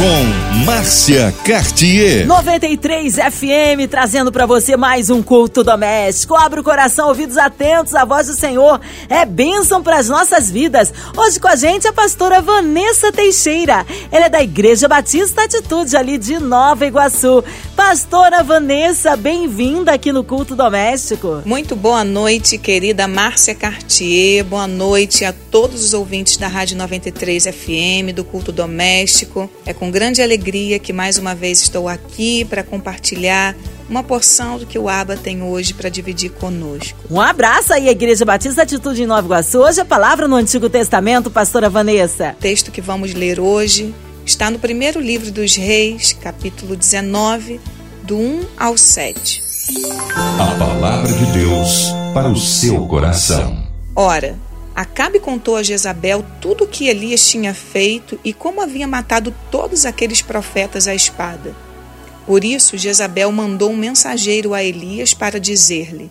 com Márcia Cartier. 93 FM trazendo para você mais um culto doméstico. Abre o coração, ouvidos atentos, a voz do Senhor é bênção para as nossas vidas. Hoje com a gente a pastora Vanessa Teixeira. Ela é da Igreja Batista Atitude ali de Nova Iguaçu. Pastora Vanessa, bem-vinda aqui no culto doméstico. Muito boa noite, querida Márcia Cartier. Boa noite a todos os ouvintes da Rádio 93 FM do culto doméstico. É com grande alegria que mais uma vez estou aqui para compartilhar uma porção do que o Aba tem hoje para dividir conosco. Um abraço aí, Igreja Batista Atitude em Nova Iguaçu. Hoje a palavra no Antigo Testamento, pastora Vanessa. O texto que vamos ler hoje está no primeiro livro dos Reis, capítulo 19, do 1 ao 7. A palavra de Deus para o seu coração. Ora, Acabe contou a Jezabel tudo o que Elias tinha feito e como havia matado todos aqueles profetas à espada. Por isso, Jezabel mandou um mensageiro a Elias para dizer-lhe: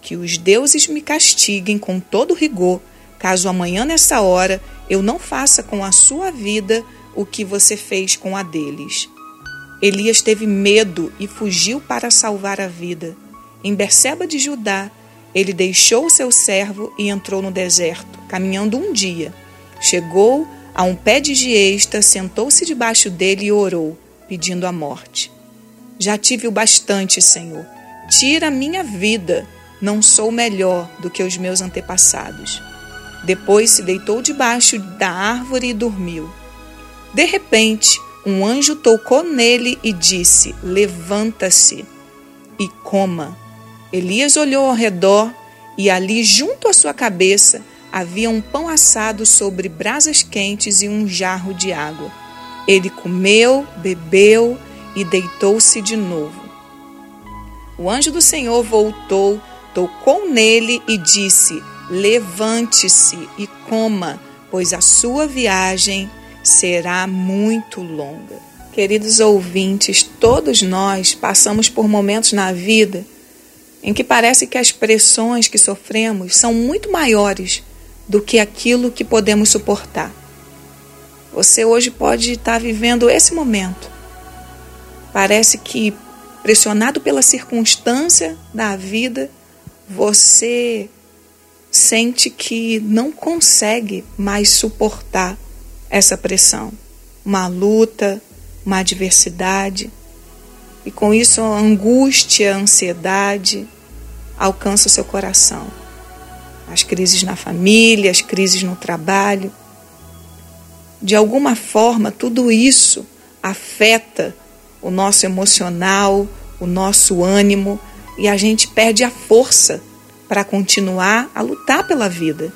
Que os deuses me castiguem com todo rigor, caso amanhã nessa hora eu não faça com a sua vida o que você fez com a deles. Elias teve medo e fugiu para salvar a vida. Em Berseba de Judá, ele deixou seu servo e entrou no deserto, caminhando um dia. Chegou a um pé de giesta, sentou-se debaixo dele e orou, pedindo a morte. Já tive o bastante, Senhor. Tira minha vida. Não sou melhor do que os meus antepassados. Depois se deitou debaixo da árvore e dormiu. De repente, um anjo tocou nele e disse: Levanta-se e coma. Elias olhou ao redor e ali, junto à sua cabeça, havia um pão assado sobre brasas quentes e um jarro de água. Ele comeu, bebeu e deitou-se de novo. O anjo do Senhor voltou, tocou nele e disse: Levante-se e coma, pois a sua viagem será muito longa. Queridos ouvintes, todos nós passamos por momentos na vida em que parece que as pressões que sofremos são muito maiores do que aquilo que podemos suportar. Você hoje pode estar vivendo esse momento. Parece que, pressionado pela circunstância da vida, você sente que não consegue mais suportar essa pressão. Uma luta, uma adversidade. E com isso, a angústia, a ansiedade, alcança o seu coração. As crises na família, as crises no trabalho. De alguma forma, tudo isso afeta o nosso emocional, o nosso ânimo e a gente perde a força para continuar a lutar pela vida.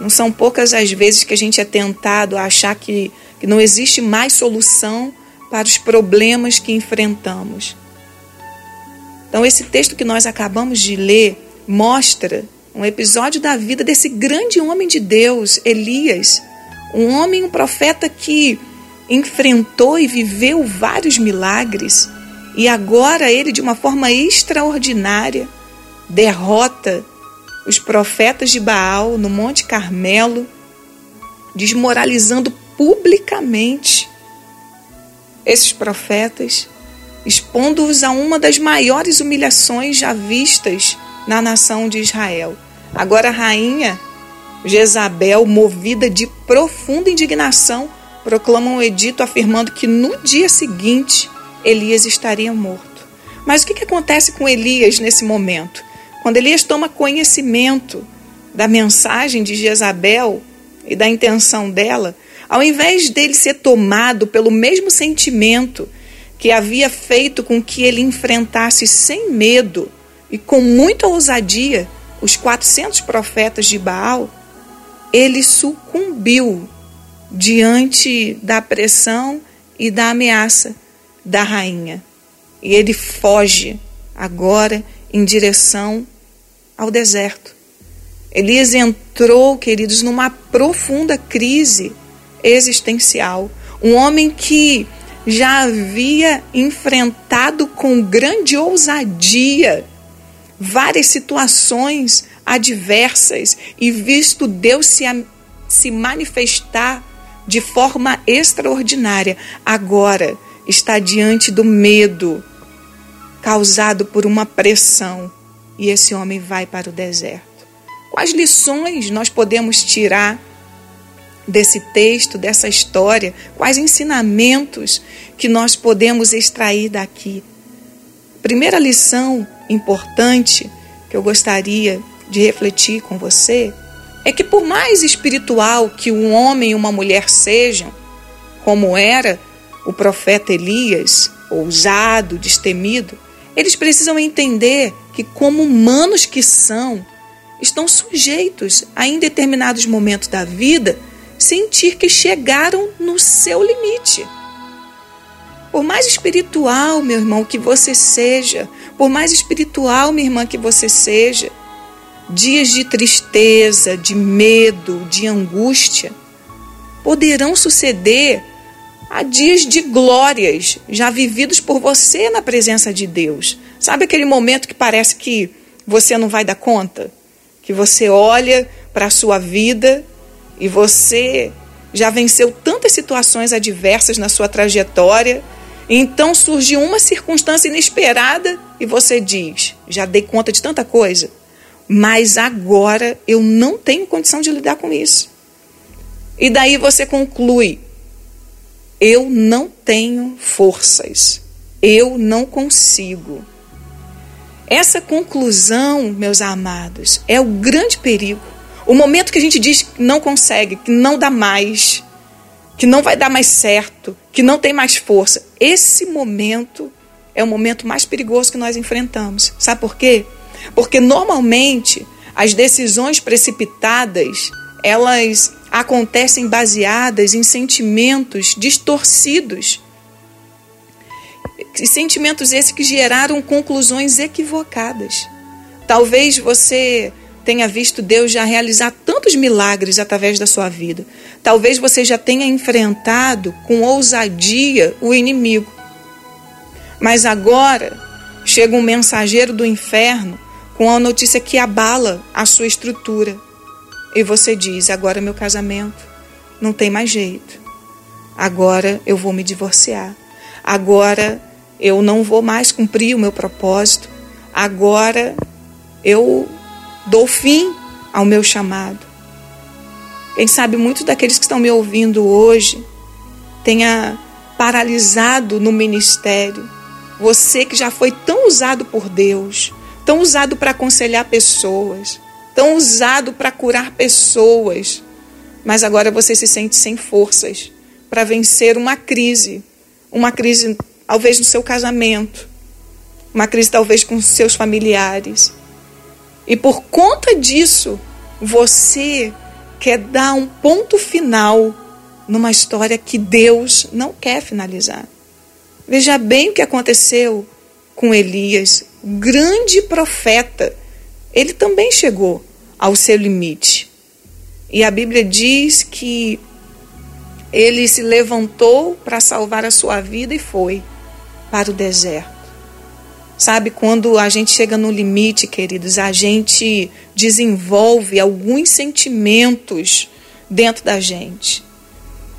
Não são poucas as vezes que a gente é tentado a achar que, que não existe mais solução para os problemas que enfrentamos. Então, esse texto que nós acabamos de ler mostra um episódio da vida desse grande homem de Deus, Elias, um homem, um profeta que enfrentou e viveu vários milagres e agora ele, de uma forma extraordinária, derrota os profetas de Baal no Monte Carmelo, desmoralizando publicamente esses profetas expondo-os a uma das maiores humilhações já vistas na nação de Israel. Agora a rainha Jezabel, movida de profunda indignação, proclama um edito afirmando que no dia seguinte Elias estaria morto. Mas o que, acontece com Elias nesse momento? Quando Elias toma conhecimento da mensagem de Jezabel e da intenção dela, ao invés dele ser tomado pelo mesmo sentimento que havia feito com que ele enfrentasse sem medo e com muita ousadia os 400 profetas de Baal, ele sucumbiu diante da pressão e da ameaça da rainha. E ele foge agora em direção ao deserto. Elias entrou, queridos, numa profunda crise existencial. Um homem que já havia enfrentado com grande ousadia várias situações adversas e visto Deus se, se manifestar de forma extraordinária. Agora está diante do medo causado por uma pressão e esse homem vai para o deserto. Quais lições nós podemos tirar desse texto, dessa história? Quais ensinamentos que nós podemos extrair daqui? Primeira lição importante que eu gostaria de refletir com você é que, por mais espiritual que um homem e uma mulher sejam, como era o profeta Elias, ousado, destemido, eles precisam entender que, como humanos que são, estão sujeitos a, em determinados momentos da vida, sentir que chegaram no seu limite. Por mais espiritual, meu irmão, que você seja, por mais espiritual, minha irmã, que você seja, dias de tristeza, de medo, de angústia, poderão suceder a dias de glórias já vividos por você na presença de Deus. Sabe aquele momento que parece que você não vai dar conta? Que você olha para a sua vida e você já venceu tantas situações adversas na sua trajetória, então surge uma circunstância inesperada e você diz: já dei conta de tanta coisa, mas agora eu não tenho condição de lidar com isso. E daí você conclui: eu não tenho forças, eu não consigo. Essa conclusão, meus amados, é o grande perigo. O momento que a gente diz que não consegue, que não dá mais, que não vai dar mais certo, que não tem mais força, esse momento é o momento mais perigoso que nós enfrentamos. Sabe por quê? Porque normalmente as decisões precipitadas, elas acontecem baseadas em sentimentos distorcidos. Sentimentos esses que geraram conclusões equivocadas. Talvez você tenha visto Deus já realizar tantos milagres através da sua vida. Talvez você já tenha enfrentado com ousadia o inimigo. Mas agora chega um mensageiro do inferno com a notícia que abala a sua estrutura. E você diz: agora meu casamento não tem mais jeito. Agora eu vou me divorciar. Agora eu não vou mais cumprir o meu propósito. Agora eu dou fim ao meu chamado. Quem sabe muitos daqueles que estão me ouvindo hoje tenha paralisado no ministério. Você que já foi tão usado por Deus, tão usado para aconselhar pessoas, tão usado para curar pessoas, mas agora você se sente sem forças para vencer uma crise, uma crise talvez no seu casamento, uma crise talvez com seus familiares. E por conta disso, você quer dar um ponto final numa história que Deus não quer finalizar. Veja bem o que aconteceu com Elias, grande profeta ele também chegou ao seu limite. E a Bíblia diz que ele se levantou para salvar a sua vida e foi para o deserto. Sabe, quando a gente chega no limite, queridos, a gente desenvolve alguns sentimentos dentro da gente.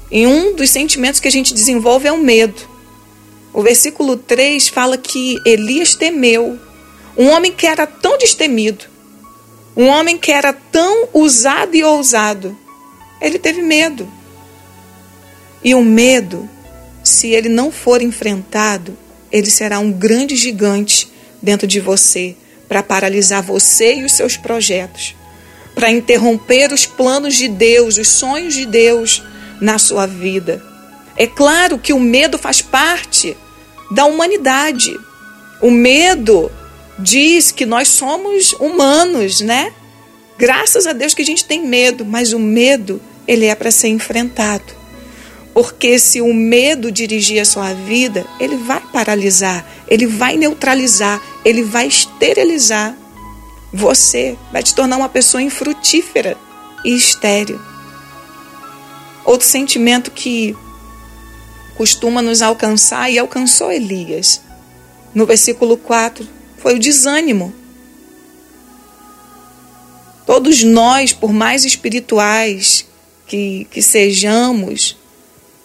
E um dos sentimentos que a gente desenvolve é o medo. O versículo 3 fala que Elias temeu um homem que era tão destemido, um homem que era tão usado e ousado, ele teve medo. E o medo, se ele não for enfrentado, ele será um grande gigante dentro de você para paralisar você e os seus projetos, para interromper os planos de Deus, os sonhos de Deus na sua vida. É claro que o medo faz parte da humanidade. O medo diz que nós somos humanos, né? Graças a Deus que a gente tem medo, mas o medo, ele é para ser enfrentado. Porque se o medo dirigir a sua vida, ele vai paralisar, ele vai neutralizar, ele vai esterilizar você, vai te tornar uma pessoa infrutífera e estéril. Outro sentimento que costuma nos alcançar e alcançou Elias. No versículo 4, foi o desânimo. Todos nós, por mais espirituais que, que sejamos,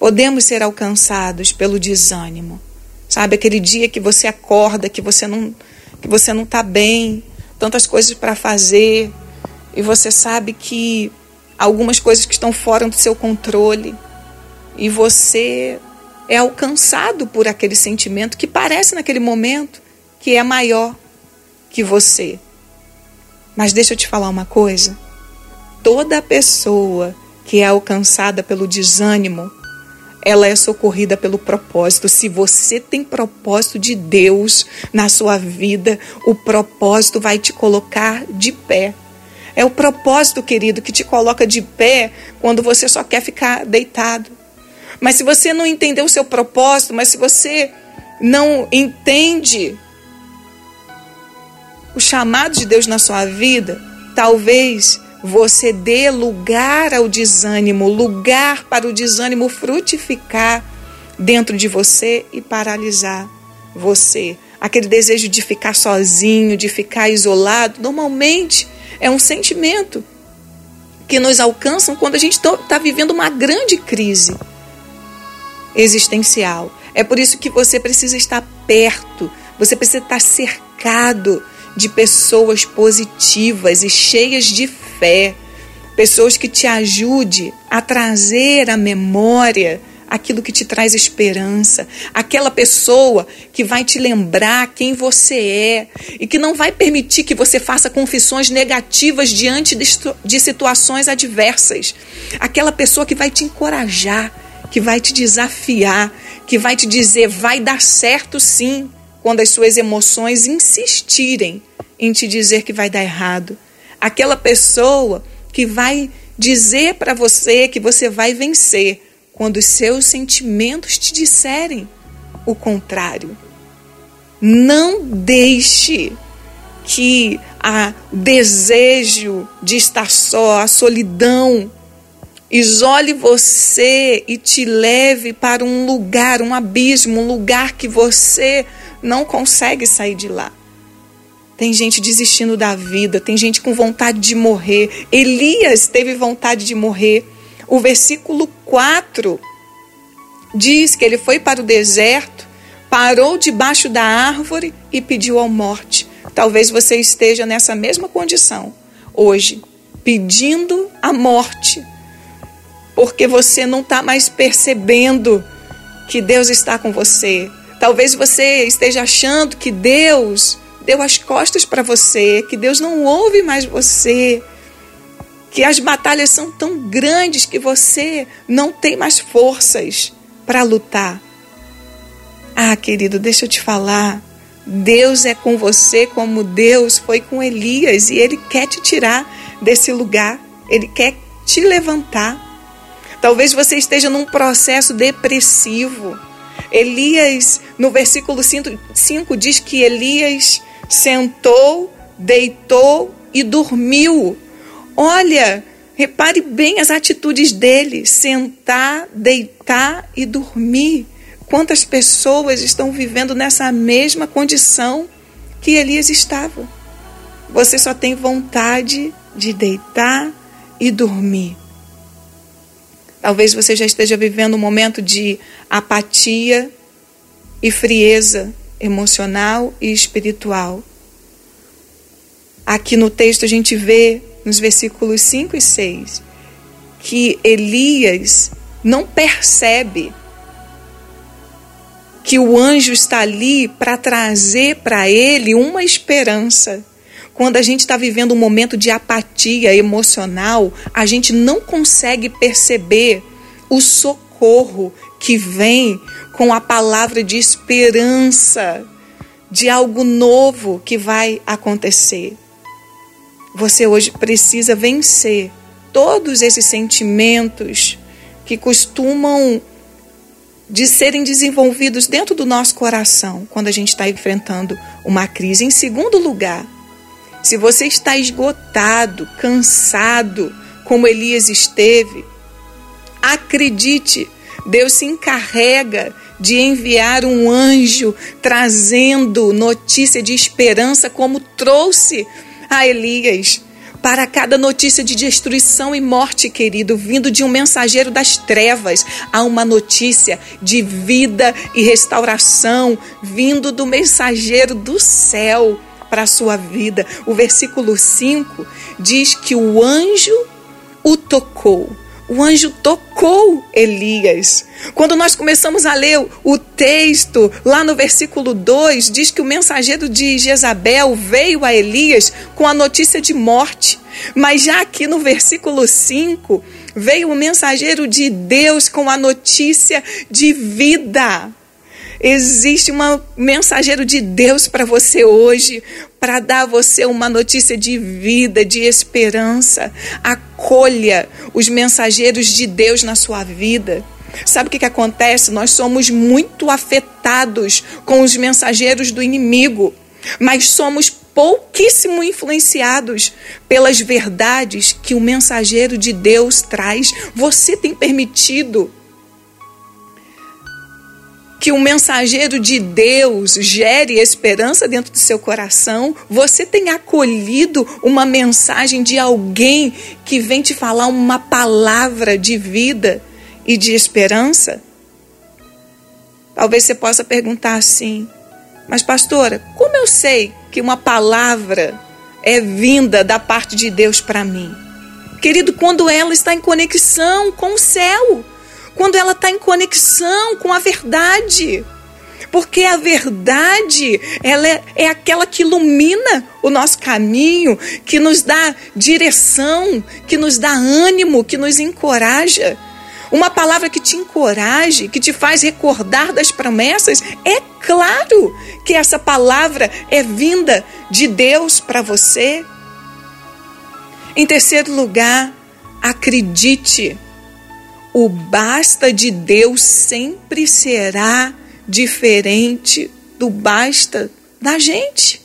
podemos ser alcançados pelo desânimo. Sabe, aquele dia que você acorda, que você não que você não está bem, tantas coisas para fazer, e você sabe que algumas coisas que estão fora do seu controle, e você é alcançado por aquele sentimento que parece naquele momento que é maior que você. Mas deixa eu te falar uma coisa: toda pessoa que é alcançada pelo desânimo, ela é socorrida pelo propósito. Se você tem propósito de Deus na sua vida, o propósito vai te colocar de pé. É o propósito, querido, que te coloca de pé quando você só quer ficar deitado. Mas se você não entendeu o seu propósito, mas se você não entende o chamado de Deus na sua vida, talvez você dê lugar ao desânimo, lugar para o desânimo frutificar dentro de você e paralisar você. Aquele desejo de ficar sozinho, de ficar isolado, normalmente é um sentimento que nos alcançam quando a gente está vivendo uma grande crise existencial. É por isso que você precisa estar perto, você precisa estar cercado de pessoas positivas e cheias de fé, pessoas que te ajude a trazer à memória aquilo que te traz esperança, aquela pessoa que vai te lembrar quem você é e que não vai permitir que você faça confissões negativas diante de situações adversas, aquela pessoa que vai te encorajar, que vai te desafiar, que vai te dizer vai dar certo sim, quando as suas emoções insistirem em te dizer que vai dar errado. Aquela pessoa que vai dizer para você que você vai vencer quando os seus sentimentos te disserem o contrário. Não deixe que a desejo de estar só, a solidão, isole você e te leve para um lugar, um abismo, um lugar que você não consegue sair de lá. Tem gente desistindo da vida, tem gente com vontade de morrer. Elias teve vontade de morrer. O versículo 4 diz que ele foi para o deserto, parou debaixo da árvore e pediu a morte. Talvez você esteja nessa mesma condição hoje, pedindo a morte, porque você não está mais percebendo que Deus está com você, Talvez você esteja achando que Deus deu as costas para você, que Deus não ouve mais você, que as batalhas são tão grandes que você não tem mais forças para lutar. Ah, querido, deixa eu te falar. Deus é com você como Deus foi com Elias e ele quer te tirar desse lugar, ele quer te levantar. Talvez você esteja num processo depressivo Elias, no versículo 5, diz que Elias sentou, deitou e dormiu. Olha, repare bem as atitudes dele: sentar, deitar e dormir. Quantas pessoas estão vivendo nessa mesma condição que Elias estava? Você só tem vontade de deitar e dormir. Talvez você já esteja vivendo um momento de apatia e frieza emocional e espiritual. Aqui no texto a gente vê, nos versículos 5 e 6, que Elias não percebe que o anjo está ali para trazer para ele uma esperança. Quando a gente está vivendo um momento de apatia emocional, a gente não consegue perceber o socorro que vem com a palavra de esperança de algo novo que vai acontecer. Você hoje precisa vencer todos esses sentimentos que costumam de serem desenvolvidos dentro do nosso coração quando a gente está enfrentando uma crise. Em segundo lugar, se você está esgotado, cansado, como Elias esteve, acredite, Deus se encarrega de enviar um anjo trazendo notícia de esperança, como trouxe a Elias. Para cada notícia de destruição e morte, querido, vindo de um mensageiro das trevas, há uma notícia de vida e restauração, vindo do mensageiro do céu para a sua vida. O versículo 5 diz que o anjo o tocou o anjo tocou Elias. Quando nós começamos a ler o texto, lá no versículo 2, diz que o mensageiro de Jezabel veio a Elias com a notícia de morte. Mas já aqui no versículo 5, veio o mensageiro de Deus com a notícia de vida. Existe um mensageiro de Deus para você hoje, para dar a você uma notícia de vida, de esperança. Acolha os mensageiros de Deus na sua vida. Sabe o que, que acontece? Nós somos muito afetados com os mensageiros do inimigo, mas somos pouquíssimo influenciados pelas verdades que o mensageiro de Deus traz. Você tem permitido que um mensageiro de Deus gere esperança dentro do seu coração? Você tem acolhido uma mensagem de alguém que vem te falar uma palavra de vida e de esperança? Talvez você possa perguntar assim: Mas, pastora, como eu sei que uma palavra é vinda da parte de Deus para mim? Querido, quando ela está em conexão com o céu quando ela está em conexão com a verdade. Porque a verdade, ela é, é aquela que ilumina o nosso caminho, que nos dá direção, que nos dá ânimo, que nos encoraja. Uma palavra que te encoraje, que te faz recordar das promessas, é claro que essa palavra é vinda de Deus para você. Em terceiro lugar, acredite o basta de Deus sempre será diferente do basta da gente.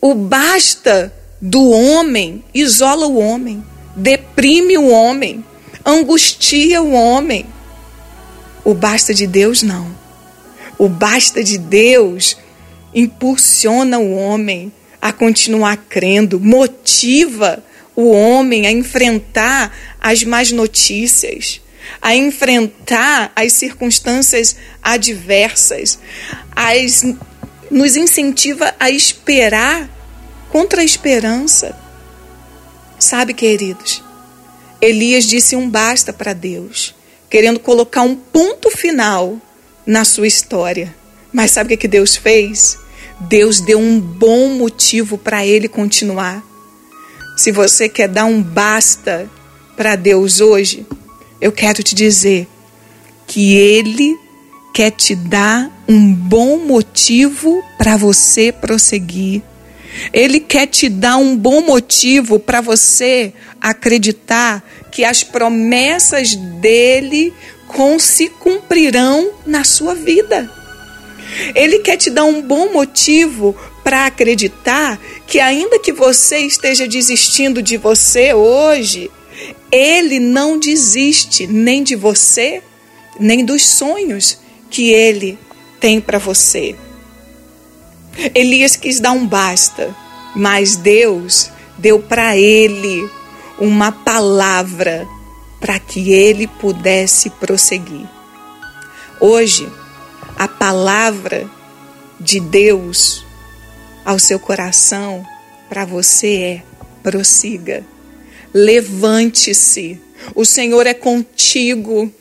O basta do homem isola o homem, deprime o homem, angustia o homem. O basta de Deus não. O basta de Deus impulsiona o homem a continuar crendo, motiva o homem a enfrentar as más notícias, a enfrentar as circunstâncias adversas, as, nos incentiva a esperar contra a esperança. Sabe, queridos, Elias disse um basta para Deus, querendo colocar um ponto final na sua história. Mas sabe o que Deus fez? Deus deu um bom motivo para ele continuar. Se você quer dar um basta para Deus hoje, eu quero te dizer que Ele quer te dar um bom motivo para você prosseguir. Ele quer te dar um bom motivo para você acreditar que as promessas dele se cumprirão na sua vida. Ele quer te dar um bom motivo para acreditar que, ainda que você esteja desistindo de você hoje, ele não desiste nem de você, nem dos sonhos que ele tem para você. Elias quis dar um basta, mas Deus deu para ele uma palavra para que ele pudesse prosseguir. Hoje, a palavra de Deus ao seu coração para você é: prossiga, levante-se. O Senhor é contigo.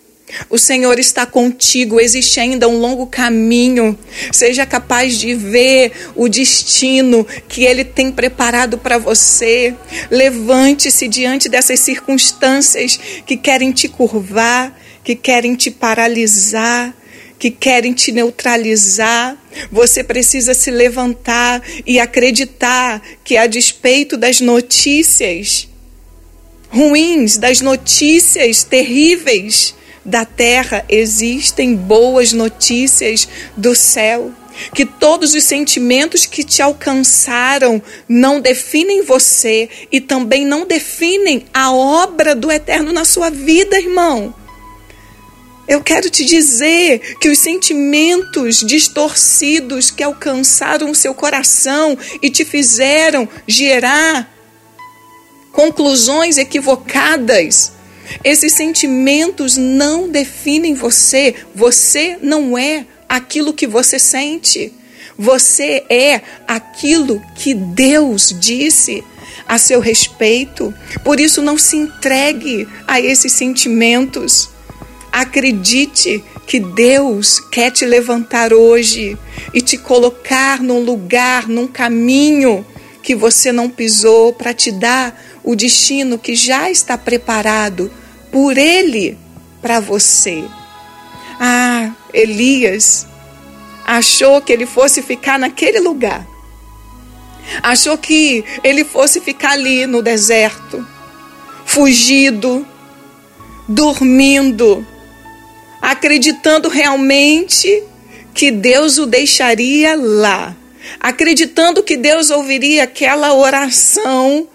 O Senhor está contigo, existe ainda um longo caminho. Seja capaz de ver o destino que Ele tem preparado para você. Levante-se diante dessas circunstâncias que querem te curvar, que querem te paralisar que querem te neutralizar. Você precisa se levantar e acreditar que, a despeito das notícias ruins, das notícias terríveis da terra, existem boas notícias do céu. Que todos os sentimentos que te alcançaram não definem você e também não definem a obra do eterno na sua vida, irmão. Eu quero te dizer que os sentimentos distorcidos que alcançaram o seu coração e te fizeram gerar conclusões equivocadas, esses sentimentos não definem você. Você não é aquilo que você sente. Você é aquilo que Deus disse a seu respeito. Por isso, não se entregue a esses sentimentos. Acredite que Deus quer te levantar hoje e te colocar num lugar, num caminho que você não pisou, para te dar o destino que já está preparado por Ele para você. Ah, Elias achou que ele fosse ficar naquele lugar. Achou que ele fosse ficar ali no deserto, fugido, dormindo, acreditando realmente que Deus o deixaria lá, acreditando que Deus ouviria aquela oração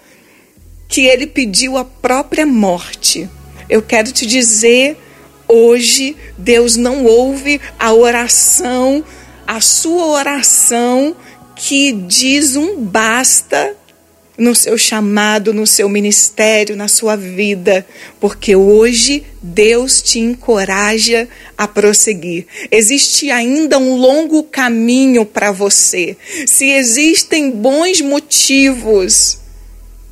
que ele pediu a própria morte. Eu quero te dizer, hoje Deus não ouve a oração, a sua oração que diz um basta no seu chamado, no seu ministério, na sua vida, porque hoje Deus te encoraja a prosseguir. Existe ainda um longo caminho para você. Se existem bons motivos,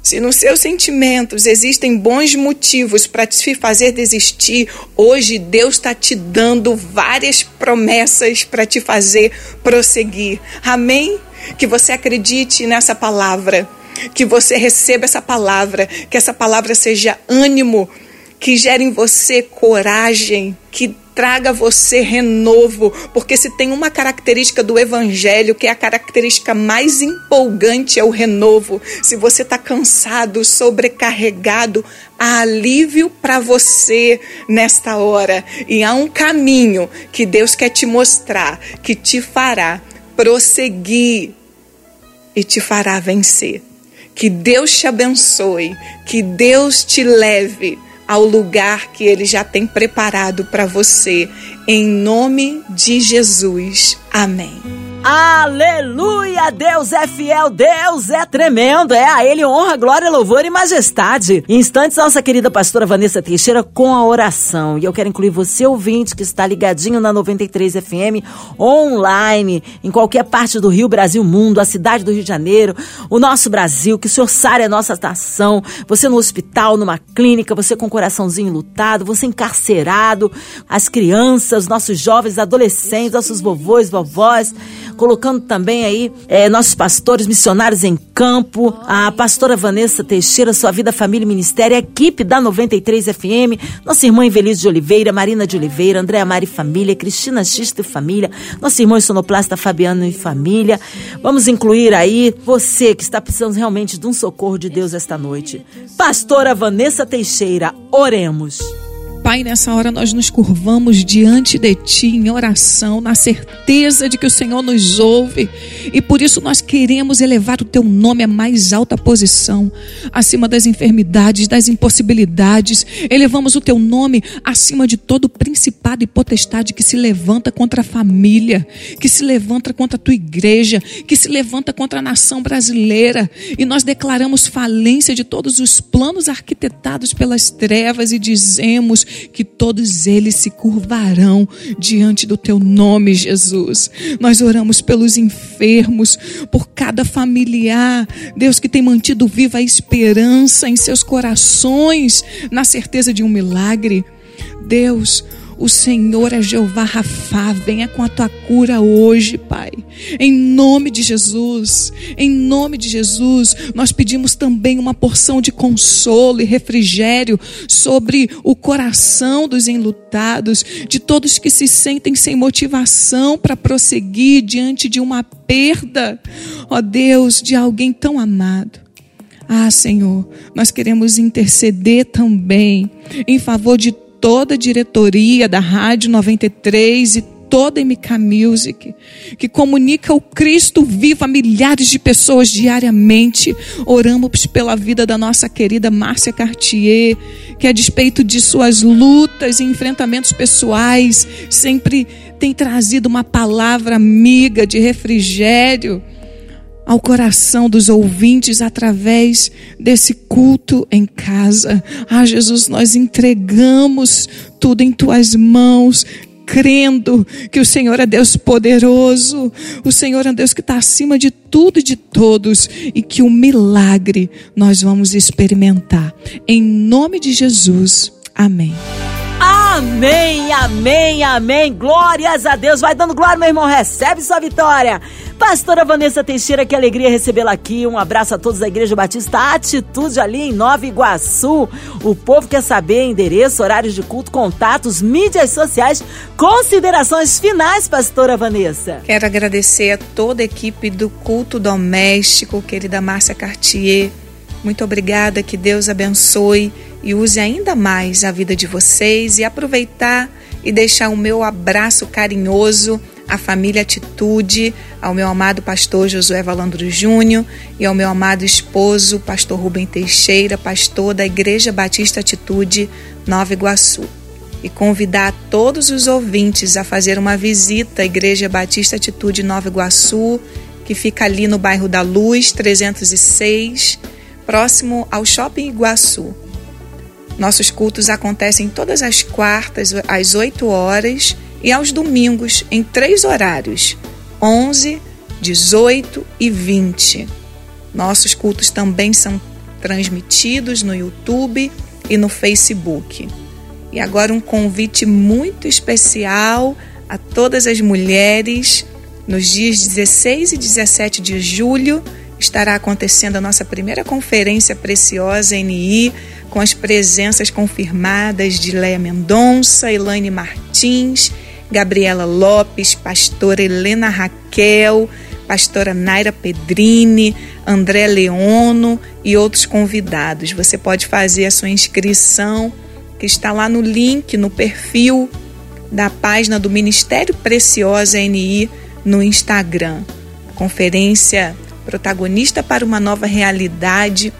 se nos seus sentimentos existem bons motivos para te fazer desistir, hoje Deus está te dando várias promessas para te fazer prosseguir. Amém? Que você acredite nessa palavra que você receba essa palavra, que essa palavra seja ânimo, que gere em você coragem, que traga você renovo, porque se tem uma característica do evangelho que é a característica mais empolgante é o renovo. Se você está cansado, sobrecarregado, há alívio para você nesta hora e há um caminho que Deus quer te mostrar, que te fará prosseguir e te fará vencer. Que Deus te abençoe, que Deus te leve ao lugar que Ele já tem preparado para você. Em nome de Jesus. Amém. Aleluia! Deus é fiel, Deus é tremendo. É a Ele honra, glória, louvor e majestade. Em instantes, nossa querida pastora Vanessa Teixeira com a oração. E eu quero incluir você, ouvinte, que está ligadinho na 93 FM, online, em qualquer parte do Rio, Brasil, mundo, a cidade do Rio de Janeiro, o nosso Brasil, que o Senhor sare a nossa nação. Você no hospital, numa clínica, você com o coraçãozinho lutado, você encarcerado, as crianças, nossos jovens, adolescentes, nossos vovôs, vovós colocando também aí é, nossos pastores missionários em campo, a pastora Vanessa Teixeira, sua vida, família e ministério, a equipe da 93 FM, nossa irmã Invelise de Oliveira, Marina de Oliveira, Andréa Mari Família, Cristina Xista e Família, nosso irmão sonoplasta Fabiano e Família. Vamos incluir aí você que está precisando realmente de um socorro de Deus esta noite. Pastora Vanessa Teixeira, oremos. Pai, nessa hora nós nos curvamos diante de Ti em oração, na certeza de que o Senhor nos ouve e por isso nós queremos elevar o Teu nome à mais alta posição, acima das enfermidades, das impossibilidades. Elevamos o Teu nome acima de todo principado e potestade que se levanta contra a família, que se levanta contra a Tua igreja, que se levanta contra a nação brasileira e nós declaramos falência de todos os planos arquitetados pelas trevas e dizemos que todos eles se curvarão diante do teu nome, Jesus. Nós oramos pelos enfermos, por cada familiar, Deus que tem mantido viva a esperança em seus corações, na certeza de um milagre. Deus, o Senhor é Jeová Rafá, venha com a tua cura hoje, Pai. Em nome de Jesus, em nome de Jesus, nós pedimos também uma porção de consolo e refrigério sobre o coração dos enlutados, de todos que se sentem sem motivação para prosseguir diante de uma perda, ó Deus, de alguém tão amado. Ah, Senhor, nós queremos interceder também em favor de toda a diretoria da Rádio 93 e toda MK Music, que comunica o Cristo vivo a milhares de pessoas diariamente. Oramos pela vida da nossa querida Márcia Cartier, que a despeito de suas lutas e enfrentamentos pessoais, sempre tem trazido uma palavra amiga de refrigério ao coração dos ouvintes através desse culto em casa. Ah, Jesus, nós entregamos tudo em tuas mãos crendo que o Senhor é Deus poderoso, o Senhor é Deus que está acima de tudo e de todos, e que o milagre nós vamos experimentar. Em nome de Jesus, amém. Amém, amém, amém. Glórias a Deus. Vai dando glória, meu irmão. Recebe sua vitória. Pastora Vanessa Teixeira, que alegria recebê-la aqui. Um abraço a todos da Igreja Batista Atitude ali em Nova Iguaçu. O povo quer saber endereço, horários de culto, contatos, mídias sociais, considerações finais, Pastora Vanessa. Quero agradecer a toda a equipe do culto doméstico, querida Márcia Cartier. Muito obrigada, que Deus abençoe e use ainda mais a vida de vocês e aproveitar e deixar o meu abraço carinhoso à família Atitude, ao meu amado pastor Josué Valandro Júnior e ao meu amado esposo, pastor Rubem Teixeira, pastor da Igreja Batista Atitude Nova Iguaçu. E convidar todos os ouvintes a fazer uma visita à Igreja Batista Atitude Nova Iguaçu, que fica ali no bairro da Luz, 306, próximo ao Shopping Iguaçu. Nossos cultos acontecem todas as quartas, às 8 horas, e aos domingos, em três horários: 11, 18 e 20. Nossos cultos também são transmitidos no YouTube e no Facebook. E agora um convite muito especial a todas as mulheres. Nos dias 16 e 17 de julho estará acontecendo a nossa primeira conferência preciosa NI com as presenças confirmadas de Leia Mendonça, Elaine Martins, Gabriela Lopes, pastora Helena Raquel, pastora Naira Pedrini, André Leono e outros convidados. Você pode fazer a sua inscrição, que está lá no link, no perfil da página do Ministério Preciosa NI no Instagram. Conferência protagonista para uma nova realidade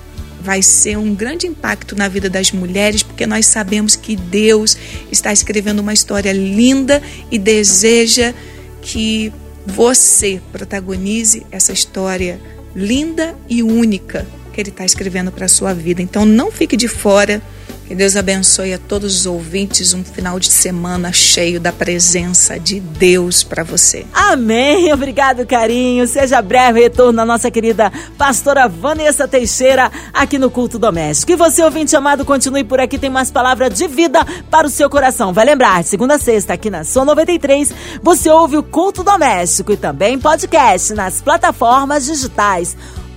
vai ser um grande impacto na vida das mulheres, porque nós sabemos que Deus está escrevendo uma história linda e deseja que você protagonize essa história linda e única que Ele está escrevendo para a sua vida. Então não fique de fora que Deus abençoe a todos os ouvintes um final de semana cheio da presença de Deus para você. Amém. Obrigado, carinho. Seja breve retorno na nossa querida pastora Vanessa Teixeira aqui no Culto Doméstico. E você, ouvinte amado, continue por aqui, tem mais palavra de vida para o seu coração. Vai lembrar, segunda a sexta, aqui na Som 93, você ouve o Culto Doméstico e também podcast nas plataformas digitais